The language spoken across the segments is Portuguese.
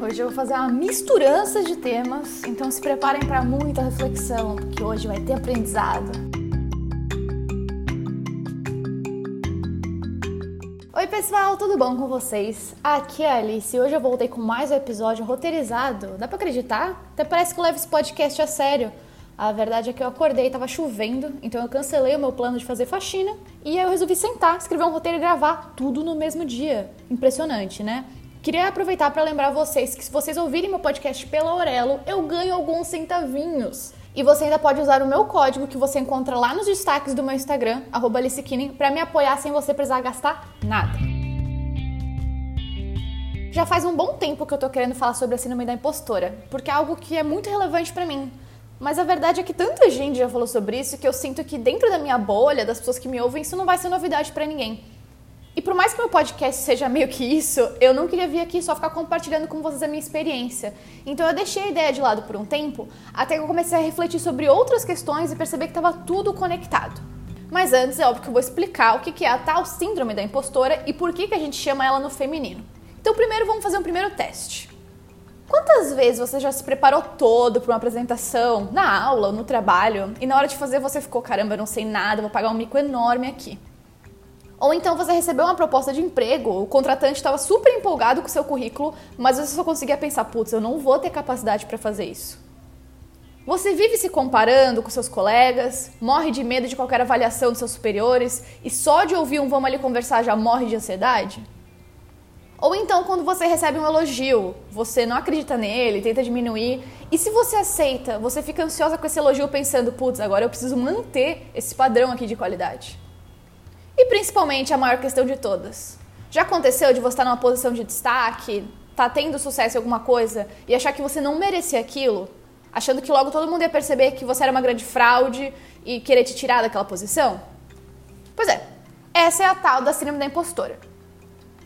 Hoje eu vou fazer uma misturança de temas, então se preparem para muita reflexão, porque hoje vai ter aprendizado. Oi pessoal, tudo bom com vocês? Aqui é a Alice e hoje eu voltei com mais um episódio roteirizado. Dá pra acreditar? Até parece que eu levo esse podcast a sério. A verdade é que eu acordei e tava chovendo, então eu cancelei o meu plano de fazer faxina e eu resolvi sentar, escrever um roteiro e gravar tudo no mesmo dia. Impressionante, né? Queria aproveitar para lembrar vocês que se vocês ouvirem meu podcast pela Aurelo, eu ganho alguns centavinhos. E você ainda pode usar o meu código que você encontra lá nos destaques do meu Instagram, @alicekinin, para me apoiar sem você precisar gastar nada. Já faz um bom tempo que eu tô querendo falar sobre a síndrome da impostora, porque é algo que é muito relevante para mim. Mas a verdade é que tanta gente já falou sobre isso que eu sinto que dentro da minha bolha, das pessoas que me ouvem, isso não vai ser novidade para ninguém. E por mais que meu podcast seja meio que isso, eu não queria vir aqui só ficar compartilhando com vocês a minha experiência. Então eu deixei a ideia de lado por um tempo, até que eu comecei a refletir sobre outras questões e perceber que estava tudo conectado. Mas antes é óbvio que eu vou explicar o que é a tal síndrome da impostora e por que a gente chama ela no feminino. Então primeiro vamos fazer um primeiro teste. Quantas vezes você já se preparou todo para uma apresentação, na aula no trabalho, e na hora de fazer você ficou, caramba, eu não sei nada, vou pagar um mico enorme aqui? Ou então você recebeu uma proposta de emprego, o contratante estava super empolgado com o seu currículo, mas você só conseguia pensar, putz, eu não vou ter capacidade para fazer isso. Você vive se comparando com seus colegas, morre de medo de qualquer avaliação dos seus superiores e só de ouvir um vamos ali conversar já morre de ansiedade? Ou então, quando você recebe um elogio, você não acredita nele, tenta diminuir, e se você aceita, você fica ansiosa com esse elogio pensando, putz, agora eu preciso manter esse padrão aqui de qualidade. E principalmente a maior questão de todas. Já aconteceu de você estar numa posição de destaque, tá tendo sucesso em alguma coisa e achar que você não merecia aquilo, achando que logo todo mundo ia perceber que você era uma grande fraude e querer te tirar daquela posição? Pois é, essa é a tal da síndrome da impostora.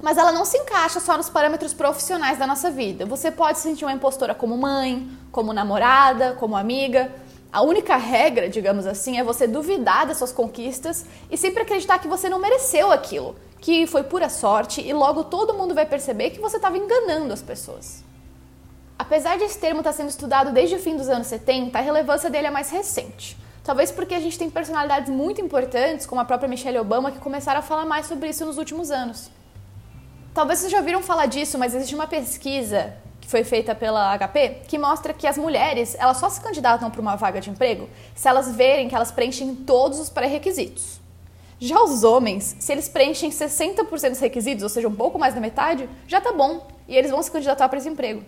Mas ela não se encaixa só nos parâmetros profissionais da nossa vida. Você pode se sentir uma impostora como mãe, como namorada, como amiga. A única regra, digamos assim, é você duvidar das suas conquistas e sempre acreditar que você não mereceu aquilo, que foi pura sorte e logo todo mundo vai perceber que você estava enganando as pessoas. Apesar de esse termo estar sendo estudado desde o fim dos anos 70, a relevância dele é mais recente. Talvez porque a gente tem personalidades muito importantes, como a própria Michelle Obama, que começaram a falar mais sobre isso nos últimos anos. Talvez vocês já ouviram falar disso, mas existe uma pesquisa foi feita pela HP que mostra que as mulheres elas só se candidatam para uma vaga de emprego se elas verem que elas preenchem todos os pré-requisitos. Já os homens, se eles preenchem 60% dos requisitos, ou seja, um pouco mais da metade, já tá bom e eles vão se candidatar para esse emprego.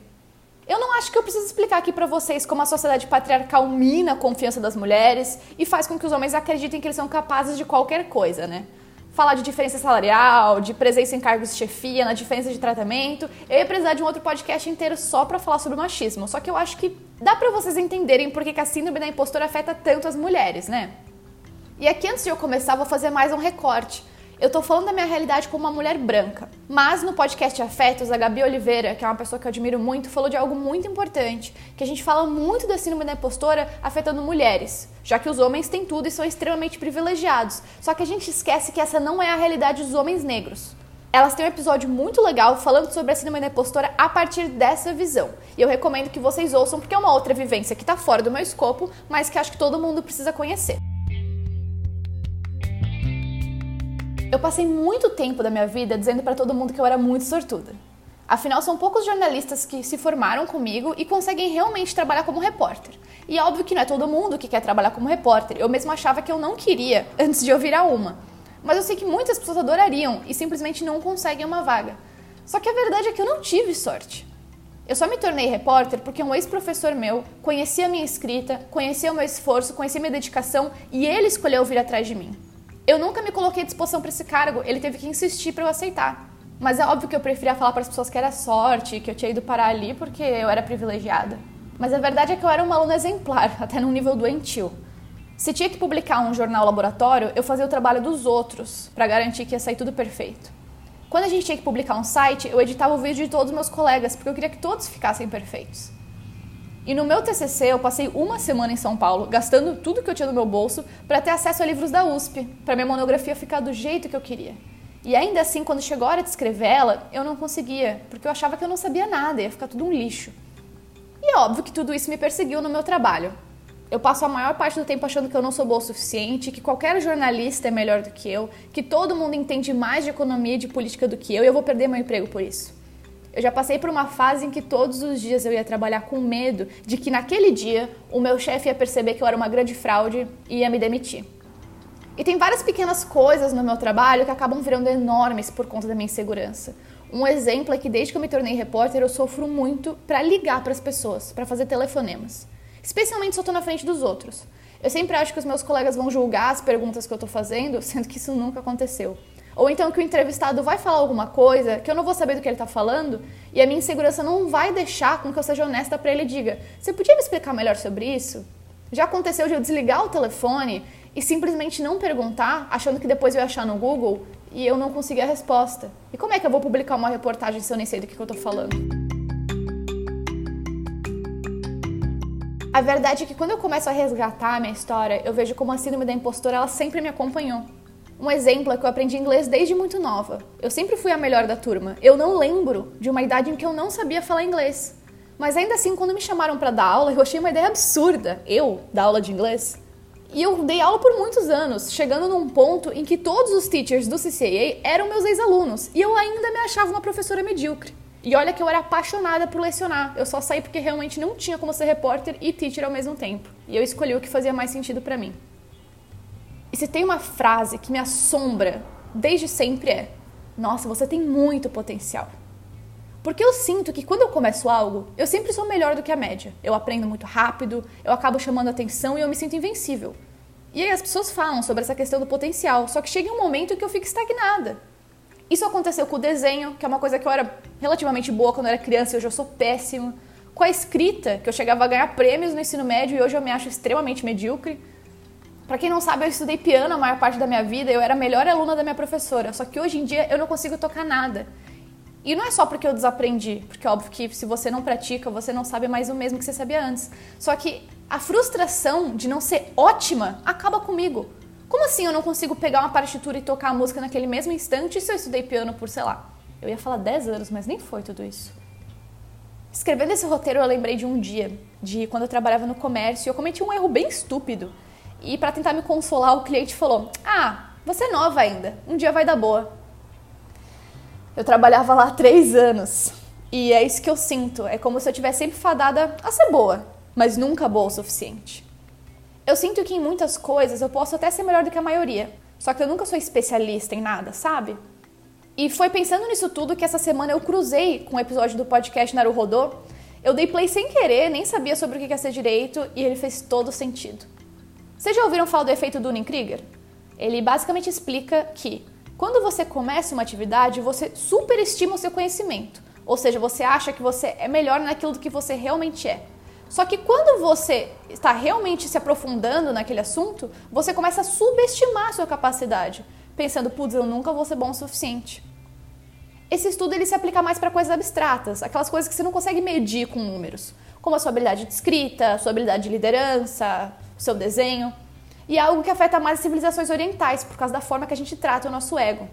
Eu não acho que eu preciso explicar aqui para vocês como a sociedade patriarcal mina a confiança das mulheres e faz com que os homens acreditem que eles são capazes de qualquer coisa, né? Falar de diferença salarial, de presença em cargos de chefia, na diferença de tratamento. Eu ia precisar de um outro podcast inteiro só para falar sobre machismo. Só que eu acho que dá para vocês entenderem por que a síndrome da impostora afeta tanto as mulheres, né? E aqui antes de eu começar, vou fazer mais um recorte. Eu tô falando da minha realidade como uma mulher branca. Mas no podcast Afetos, a Gabi Oliveira, que é uma pessoa que eu admiro muito, falou de algo muito importante, que a gente fala muito da síndrome da impostora afetando mulheres, já que os homens têm tudo e são extremamente privilegiados. Só que a gente esquece que essa não é a realidade dos homens negros. Elas têm um episódio muito legal falando sobre a síndrome da impostora a partir dessa visão. E eu recomendo que vocês ouçam porque é uma outra vivência que está fora do meu escopo, mas que acho que todo mundo precisa conhecer. Eu passei muito tempo da minha vida dizendo para todo mundo que eu era muito sortuda. Afinal, são poucos jornalistas que se formaram comigo e conseguem realmente trabalhar como repórter. E é óbvio que não é todo mundo que quer trabalhar como repórter. Eu mesmo achava que eu não queria antes de eu virar uma. Mas eu sei que muitas pessoas adorariam e simplesmente não conseguem uma vaga. Só que a verdade é que eu não tive sorte. Eu só me tornei repórter porque um ex-professor meu conhecia a minha escrita, conhecia o meu esforço, conhecia minha dedicação e ele escolheu vir atrás de mim. Eu nunca me coloquei à disposição para esse cargo, ele teve que insistir para eu aceitar. Mas é óbvio que eu preferia falar para as pessoas que era sorte, que eu tinha ido parar ali porque eu era privilegiada. Mas a verdade é que eu era uma aluna exemplar, até num nível doentio. Se tinha que publicar um jornal laboratório, eu fazia o trabalho dos outros para garantir que ia sair tudo perfeito. Quando a gente tinha que publicar um site, eu editava o vídeo de todos os meus colegas, porque eu queria que todos ficassem perfeitos. E no meu TCC eu passei uma semana em São Paulo, gastando tudo que eu tinha no meu bolso para ter acesso a livros da USP, para minha monografia ficar do jeito que eu queria. E ainda assim, quando chegou a hora de escrever ela, eu não conseguia, porque eu achava que eu não sabia nada, ia ficar tudo um lixo. E é óbvio que tudo isso me perseguiu no meu trabalho. Eu passo a maior parte do tempo achando que eu não sou boa o suficiente, que qualquer jornalista é melhor do que eu, que todo mundo entende mais de economia e de política do que eu e eu vou perder meu emprego por isso. Eu já passei por uma fase em que todos os dias eu ia trabalhar com medo de que naquele dia o meu chefe ia perceber que eu era uma grande fraude e ia me demitir. E tem várias pequenas coisas no meu trabalho que acabam virando enormes por conta da minha insegurança. Um exemplo é que desde que eu me tornei repórter, eu sofro muito para ligar para as pessoas, para fazer telefonemas. Especialmente se eu estou na frente dos outros. Eu sempre acho que os meus colegas vão julgar as perguntas que eu estou fazendo, sendo que isso nunca aconteceu. Ou então que o entrevistado vai falar alguma coisa que eu não vou saber do que ele está falando e a minha insegurança não vai deixar com que eu seja honesta para ele e diga: Você podia me explicar melhor sobre isso? Já aconteceu de eu desligar o telefone e simplesmente não perguntar, achando que depois eu ia achar no Google e eu não conseguir a resposta. E como é que eu vou publicar uma reportagem se eu nem sei do que eu estou falando? A verdade é que quando eu começo a resgatar a minha história, eu vejo como a síndrome da impostora ela sempre me acompanhou. Um exemplo é que eu aprendi inglês desde muito nova. Eu sempre fui a melhor da turma. Eu não lembro de uma idade em que eu não sabia falar inglês. Mas ainda assim, quando me chamaram para dar aula, eu achei uma ideia absurda. Eu dar aula de inglês. E eu dei aula por muitos anos, chegando num ponto em que todos os teachers do CCAA eram meus ex-alunos e eu ainda me achava uma professora medíocre. E olha que eu era apaixonada por lecionar, eu só saí porque realmente não tinha como ser repórter e teacher ao mesmo tempo. E eu escolhi o que fazia mais sentido para mim. E se tem uma frase que me assombra desde sempre é: Nossa, você tem muito potencial. Porque eu sinto que quando eu começo algo, eu sempre sou melhor do que a média. Eu aprendo muito rápido, eu acabo chamando atenção e eu me sinto invencível. E aí as pessoas falam sobre essa questão do potencial, só que chega um momento que eu fico estagnada. Isso aconteceu com o desenho, que é uma coisa que eu era relativamente boa quando eu era criança e hoje eu sou péssima. Com a escrita, que eu chegava a ganhar prêmios no ensino médio e hoje eu me acho extremamente medíocre. Para quem não sabe, eu estudei piano a maior parte da minha vida, eu era a melhor aluna da minha professora, só que hoje em dia eu não consigo tocar nada. E não é só porque eu desaprendi, porque é óbvio que se você não pratica, você não sabe mais o mesmo que você sabia antes. Só que a frustração de não ser ótima acaba comigo. Como assim eu não consigo pegar uma partitura e tocar a música naquele mesmo instante se eu estudei piano por, sei lá, eu ia falar 10 anos, mas nem foi tudo isso. Escrevendo esse roteiro, eu lembrei de um dia, de quando eu trabalhava no comércio, e eu cometi um erro bem estúpido. E para tentar me consolar, o cliente falou: Ah, você é nova ainda, um dia vai dar boa. Eu trabalhava lá há três anos. E é isso que eu sinto. É como se eu tivesse sempre fadada a ser boa, mas nunca boa o suficiente. Eu sinto que em muitas coisas eu posso até ser melhor do que a maioria, só que eu nunca sou especialista em nada, sabe? E foi pensando nisso tudo que essa semana eu cruzei com o um episódio do podcast Naruhodô. Eu dei play sem querer, nem sabia sobre o que ia ser direito e ele fez todo sentido. Vocês já ouviram falar do efeito Dunning-Krieger? Ele basicamente explica que quando você começa uma atividade, você superestima o seu conhecimento. Ou seja, você acha que você é melhor naquilo do que você realmente é. Só que quando você está realmente se aprofundando naquele assunto, você começa a subestimar a sua capacidade, pensando, putz, eu nunca vou ser bom o suficiente. Esse estudo ele se aplica mais para coisas abstratas, aquelas coisas que você não consegue medir com números, como a sua habilidade de escrita, a sua habilidade de liderança, o seu desenho e é algo que afeta mais as civilizações orientais, por causa da forma que a gente trata o nosso ego.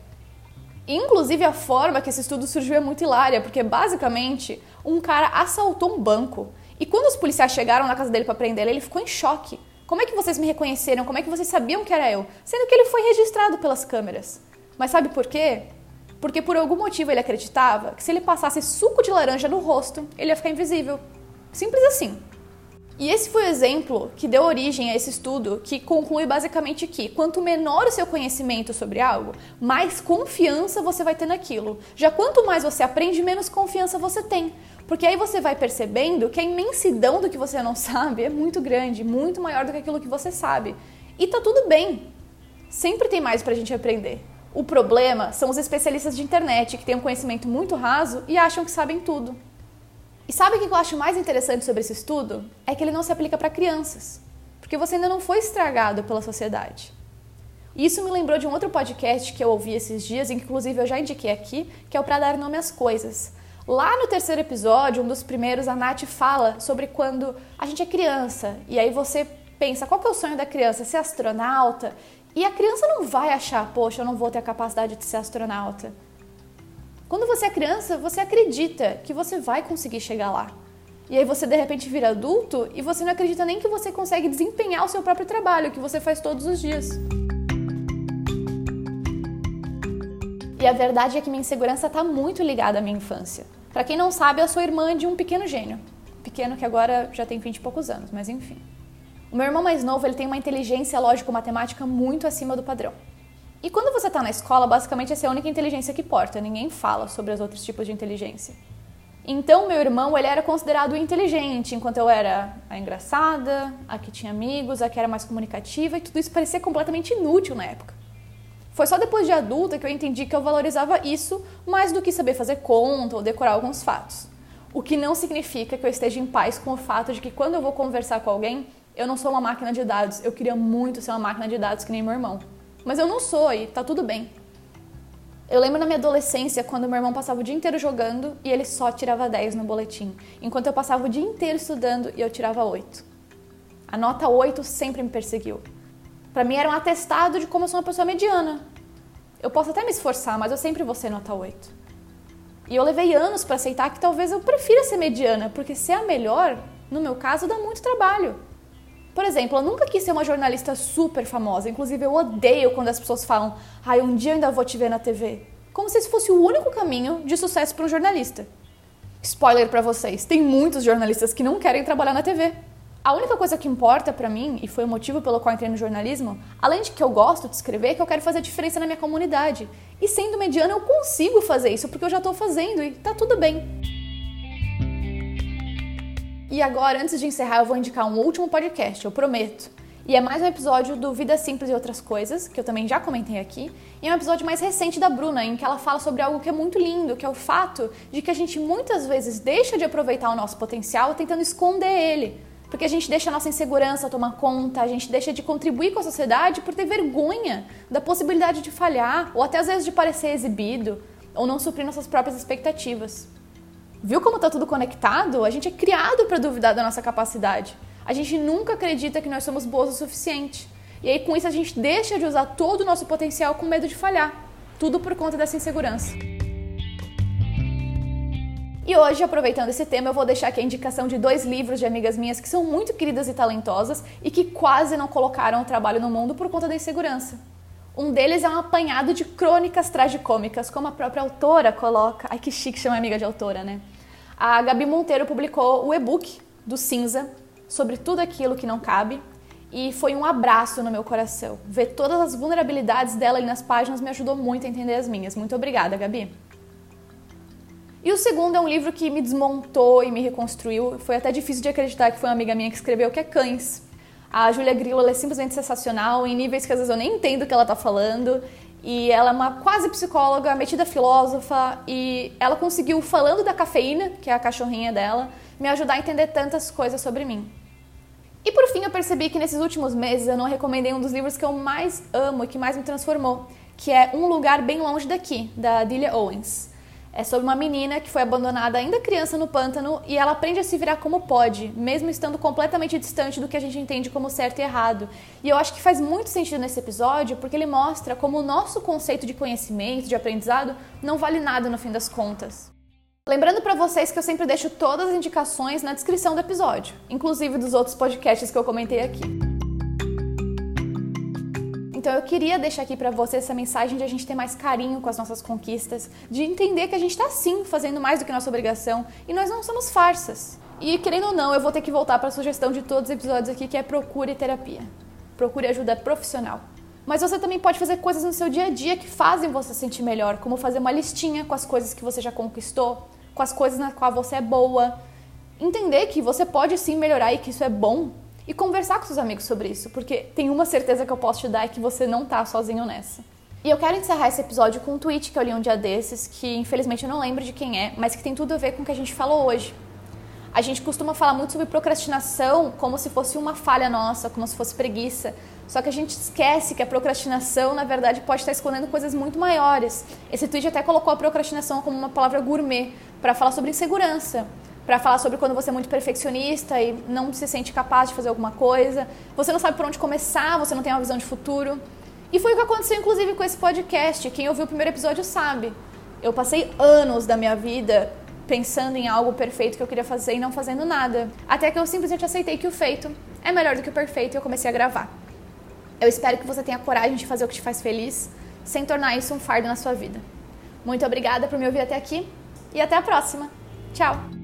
Inclusive, a forma que esse estudo surgiu é muito hilária, porque basicamente um cara assaltou um banco e quando os policiais chegaram na casa dele para prender ele, ele ficou em choque. Como é que vocês me reconheceram? Como é que vocês sabiam que era eu? Sendo que ele foi registrado pelas câmeras. Mas sabe por quê? Porque por algum motivo ele acreditava que se ele passasse suco de laranja no rosto, ele ia ficar invisível. Simples assim. E esse foi o exemplo que deu origem a esse estudo, que conclui basicamente que quanto menor o seu conhecimento sobre algo, mais confiança você vai ter naquilo. Já quanto mais você aprende, menos confiança você tem. Porque aí você vai percebendo que a imensidão do que você não sabe é muito grande, muito maior do que aquilo que você sabe. E tá tudo bem. Sempre tem mais pra gente aprender. O problema são os especialistas de internet que têm um conhecimento muito raso e acham que sabem tudo. E sabe o que eu acho mais interessante sobre esse estudo? É que ele não se aplica para crianças, porque você ainda não foi estragado pela sociedade. E isso me lembrou de um outro podcast que eu ouvi esses dias, inclusive eu já indiquei aqui, que é o Pra Dar Nome às Coisas. Lá no terceiro episódio, um dos primeiros, a Nath fala sobre quando a gente é criança, e aí você pensa, qual que é o sonho da criança? Ser astronauta? E a criança não vai achar, poxa, eu não vou ter a capacidade de ser astronauta. Quando você é criança, você acredita que você vai conseguir chegar lá. E aí você de repente vira adulto e você não acredita nem que você consegue desempenhar o seu próprio trabalho, que você faz todos os dias. E a verdade é que minha insegurança está muito ligada à minha infância. Para quem não sabe, eu sou irmã de um pequeno gênio. Pequeno que agora já tem 20 e poucos anos, mas enfim. O meu irmão mais novo ele tem uma inteligência lógico-matemática muito acima do padrão. E quando você está na escola, basicamente essa é a única inteligência que importa, ninguém fala sobre os outros tipos de inteligência. Então, meu irmão, ele era considerado inteligente, enquanto eu era a engraçada, a que tinha amigos, a que era mais comunicativa, e tudo isso parecia completamente inútil na época. Foi só depois de adulta que eu entendi que eu valorizava isso mais do que saber fazer conta ou decorar alguns fatos. O que não significa que eu esteja em paz com o fato de que quando eu vou conversar com alguém, eu não sou uma máquina de dados. Eu queria muito ser uma máquina de dados que nem meu irmão. Mas eu não sou e tá tudo bem. Eu lembro na minha adolescência quando meu irmão passava o dia inteiro jogando e ele só tirava 10 no boletim, enquanto eu passava o dia inteiro estudando e eu tirava 8. A nota 8 sempre me perseguiu. Para mim era um atestado de como eu sou uma pessoa mediana. Eu posso até me esforçar, mas eu sempre vou ser nota 8. E eu levei anos para aceitar que talvez eu prefira ser mediana, porque ser a melhor, no meu caso, dá muito trabalho. Por exemplo, eu nunca quis ser uma jornalista super famosa. Inclusive, eu odeio quando as pessoas falam, ai, um dia eu ainda vou te ver na TV. Como se esse fosse o único caminho de sucesso para um jornalista. Spoiler para vocês, tem muitos jornalistas que não querem trabalhar na TV. A única coisa que importa para mim, e foi o motivo pelo qual entrei no jornalismo, além de que eu gosto de escrever, é que eu quero fazer diferença na minha comunidade. E sendo mediana, eu consigo fazer isso, porque eu já estou fazendo e tá tudo bem. E agora, antes de encerrar, eu vou indicar um último podcast, eu prometo. E é mais um episódio do Vida Simples e Outras Coisas, que eu também já comentei aqui. E é um episódio mais recente da Bruna, em que ela fala sobre algo que é muito lindo, que é o fato de que a gente muitas vezes deixa de aproveitar o nosso potencial tentando esconder ele. Porque a gente deixa a nossa insegurança tomar conta, a gente deixa de contribuir com a sociedade por ter vergonha da possibilidade de falhar, ou até às vezes de parecer exibido, ou não suprir nossas próprias expectativas. Viu como está tudo conectado? A gente é criado para duvidar da nossa capacidade. A gente nunca acredita que nós somos boas o suficiente. E aí, com isso, a gente deixa de usar todo o nosso potencial com medo de falhar. Tudo por conta dessa insegurança. E hoje, aproveitando esse tema, eu vou deixar aqui a indicação de dois livros de amigas minhas que são muito queridas e talentosas e que quase não colocaram o trabalho no mundo por conta da insegurança. Um deles é um apanhado de crônicas tragicômicas, como a própria autora coloca. Ai, que chique chamar amiga de autora, né? A Gabi Monteiro publicou o e-book do Cinza sobre tudo aquilo que não cabe e foi um abraço no meu coração. Ver todas as vulnerabilidades dela ali nas páginas me ajudou muito a entender as minhas. Muito obrigada, Gabi. E o segundo é um livro que me desmontou e me reconstruiu. Foi até difícil de acreditar que foi uma amiga minha que escreveu, que é Cães. A Julia Grillo é simplesmente sensacional, em níveis que às vezes eu nem entendo o que ela está falando. E ela é uma quase psicóloga, metida filósofa, e ela conseguiu, falando da cafeína, que é a cachorrinha dela, me ajudar a entender tantas coisas sobre mim. E por fim, eu percebi que nesses últimos meses eu não recomendei um dos livros que eu mais amo e que mais me transformou, que é Um Lugar Bem Longe Daqui, da Delia Owens. É sobre uma menina que foi abandonada ainda criança no pântano e ela aprende a se virar como pode, mesmo estando completamente distante do que a gente entende como certo e errado. E eu acho que faz muito sentido nesse episódio porque ele mostra como o nosso conceito de conhecimento, de aprendizado, não vale nada no fim das contas. Lembrando para vocês que eu sempre deixo todas as indicações na descrição do episódio, inclusive dos outros podcasts que eu comentei aqui. Então eu queria deixar aqui para você essa mensagem de a gente ter mais carinho com as nossas conquistas, de entender que a gente está sim fazendo mais do que nossa obrigação e nós não somos farsas. E querendo ou não, eu vou ter que voltar para a sugestão de todos os episódios aqui, que é procure terapia. Procure ajuda profissional. Mas você também pode fazer coisas no seu dia a dia que fazem você se sentir melhor, como fazer uma listinha com as coisas que você já conquistou, com as coisas na qual você é boa. Entender que você pode sim melhorar e que isso é bom e conversar com seus amigos sobre isso, porque tem uma certeza que eu posso te dar é que você não tá sozinho nessa. E eu quero encerrar esse episódio com um tweet que eu li um dia desses, que infelizmente eu não lembro de quem é, mas que tem tudo a ver com o que a gente falou hoje. A gente costuma falar muito sobre procrastinação como se fosse uma falha nossa, como se fosse preguiça. Só que a gente esquece que a procrastinação, na verdade, pode estar escondendo coisas muito maiores. Esse tweet até colocou a procrastinação como uma palavra gourmet para falar sobre insegurança para falar sobre quando você é muito perfeccionista e não se sente capaz de fazer alguma coisa, você não sabe por onde começar, você não tem uma visão de futuro. E foi o que aconteceu, inclusive, com esse podcast. Quem ouviu o primeiro episódio sabe. Eu passei anos da minha vida pensando em algo perfeito que eu queria fazer e não fazendo nada. Até que eu simplesmente aceitei que o feito é melhor do que o perfeito e eu comecei a gravar. Eu espero que você tenha coragem de fazer o que te faz feliz, sem tornar isso um fardo na sua vida. Muito obrigada por me ouvir até aqui e até a próxima. Tchau!